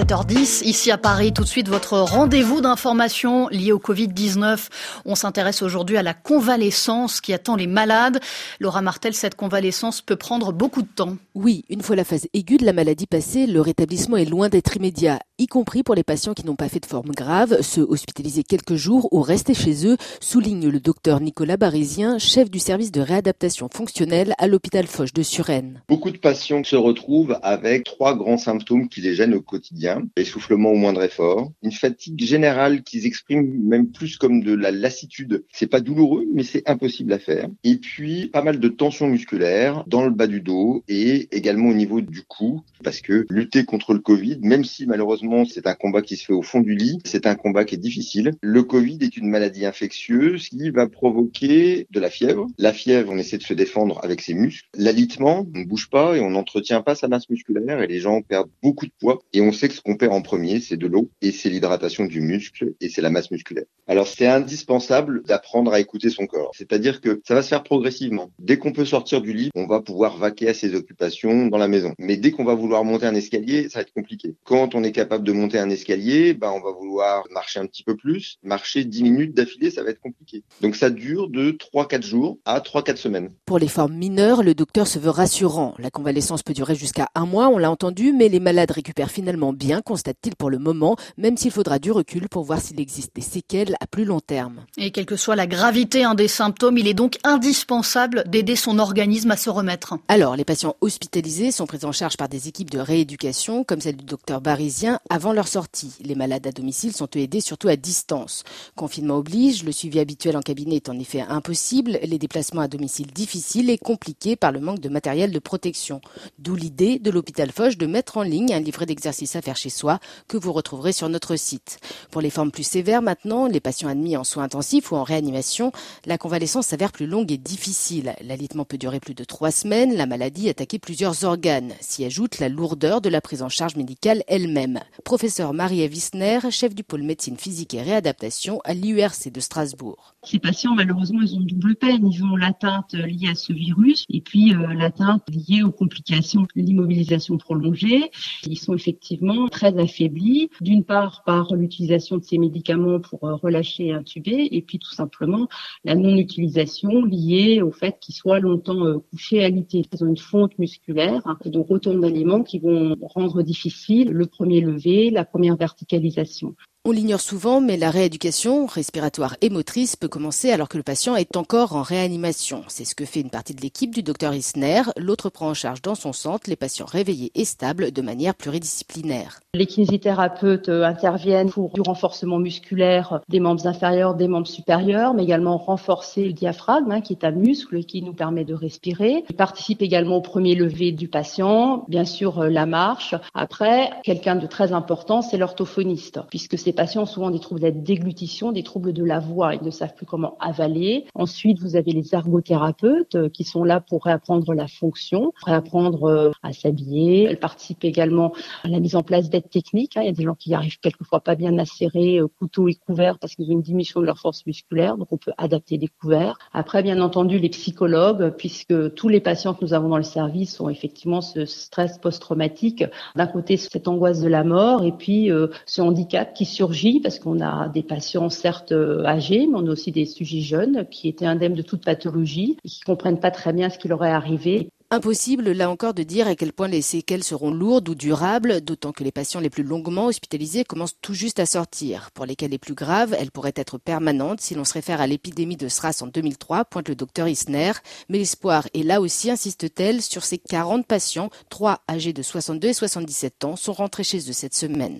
7h10, ici à Paris, tout de suite votre rendez-vous d'information lié au Covid-19. On s'intéresse aujourd'hui à la convalescence qui attend les malades. Laura Martel, cette convalescence peut prendre beaucoup de temps. Oui, une fois la phase aiguë de la maladie passée, le rétablissement est loin d'être immédiat, y compris pour les patients qui n'ont pas fait de forme grave, ceux hospitalisés quelques jours ou restés chez eux, souligne le docteur Nicolas Barisien, chef du service de réadaptation fonctionnelle à l'hôpital Foch de Suresnes. Beaucoup de patients se retrouvent avec trois grands symptômes qui les gênent au quotidien essoufflement au moindre effort, une fatigue générale qu'ils expriment même plus comme de la lassitude. C'est pas douloureux, mais c'est impossible à faire. Et puis pas mal de tensions musculaires dans le bas du dos et également au niveau du cou, parce que lutter contre le Covid, même si malheureusement c'est un combat qui se fait au fond du lit, c'est un combat qui est difficile. Le Covid est une maladie infectieuse qui va provoquer de la fièvre. La fièvre, on essaie de se défendre avec ses muscles. L'alitement, on ne bouge pas et on n'entretient pas sa masse musculaire et les gens perdent beaucoup de poids. Et on sait que ce qu'on perd en premier, c'est de l'eau et c'est l'hydratation du muscle et c'est la masse musculaire. Alors c'est indispensable d'apprendre à écouter son corps. C'est-à-dire que ça va se faire progressivement. Dès qu'on peut sortir du lit, on va pouvoir vaquer à ses occupations dans la maison. Mais dès qu'on va vouloir monter un escalier, ça va être compliqué. Quand on est capable de monter un escalier, bah on va vouloir marcher un petit peu plus. Marcher 10 minutes d'affilée, ça va être compliqué. Donc ça dure de 3-4 jours à 3-4 semaines. Pour les formes mineures, le docteur se veut rassurant. La convalescence peut durer jusqu'à un mois, on l'a entendu, mais les malades récupèrent finalement bien constate-t-il pour le moment, même s'il faudra du recul pour voir s'il existe des séquelles à plus long terme. Et quelle que soit la gravité des symptômes, il est donc indispensable d'aider son organisme à se remettre. Alors, les patients hospitalisés sont pris en charge par des équipes de rééducation, comme celle du docteur Barisien, avant leur sortie. Les malades à domicile sont aidés surtout à distance. Confinement oblige, le suivi habituel en cabinet est en effet impossible, les déplacements à domicile difficiles et compliqués par le manque de matériel de protection. D'où l'idée de l'hôpital Foch de mettre en ligne un livret d'exercice à faire chez soi que vous retrouverez sur notre site. Pour les formes plus sévères maintenant, les patients admis en soins intensifs ou en réanimation, la convalescence s'avère plus longue et difficile. L'alitement peut durer plus de trois semaines, la maladie attaquer plusieurs organes. S'y ajoute la lourdeur de la prise en charge médicale elle-même. Professeur Marie Wissner, chef du pôle médecine physique et réadaptation à l'URC de Strasbourg. Ces patients, malheureusement, ils ont double peine. Ils ont l'atteinte liée à ce virus et puis euh, l'atteinte liée aux complications de l'immobilisation prolongée. Ils sont effectivement très affaiblis, d'une part par l'utilisation de ces médicaments pour euh, relâcher et intuber, et puis tout simplement la non-utilisation liée au fait qu'ils soient longtemps euh, couchés à l'ité. Ils ont une fonte musculaire et donc autant d'éléments qui vont rendre difficile le premier levé, la première verticalisation. On l'ignore souvent, mais la rééducation respiratoire et motrice peut commencer alors que le patient est encore en réanimation. C'est ce que fait une partie de l'équipe du docteur Isner. L'autre prend en charge dans son centre les patients réveillés et stables de manière pluridisciplinaire. Les kinésithérapeutes euh, interviennent pour du renforcement musculaire des membres inférieurs, des membres supérieurs, mais également renforcer le diaphragme, hein, qui est un muscle qui nous permet de respirer. Ils participent également au premier lever du patient, bien sûr euh, la marche. Après, quelqu'un de très important, c'est l'orthophoniste, puisque ces patients ont souvent des troubles de déglutition, des troubles de la voix. Ils ne savent plus comment avaler. Ensuite, vous avez les ergothérapeutes euh, qui sont là pour réapprendre la fonction, réapprendre à s'habiller. Elles participent également à la mise en place d'aides techniques. Hein. Il y a des gens qui arrivent quelquefois pas bien à serrer euh, couteau et couvert parce qu'ils ont une diminution de leur force musculaire. Donc, on peut adapter des couverts. Après, bien entendu, les psychologues, puisque tous les patients que nous avons dans le service ont effectivement ce stress post-traumatique. D'un côté, cette angoisse de la mort et puis ce handicap qui surgit parce qu'on a des patients certes euh, âgés, mais on a aussi des sujets jeunes qui étaient indemnes de toute pathologie et qui comprennent pas très bien ce qui leur est arrivé. Impossible, là encore, de dire à quel point les séquelles seront lourdes ou durables, d'autant que les patients les plus longuement hospitalisés commencent tout juste à sortir. Pour les les plus graves, elles pourraient être permanentes si l'on se réfère à l'épidémie de SRAS en 2003, pointe le docteur Isner. Mais l'espoir est là aussi, insiste-t-elle, sur ces 40 patients, trois âgés de 62 et 77 ans, sont rentrés chez eux cette semaine.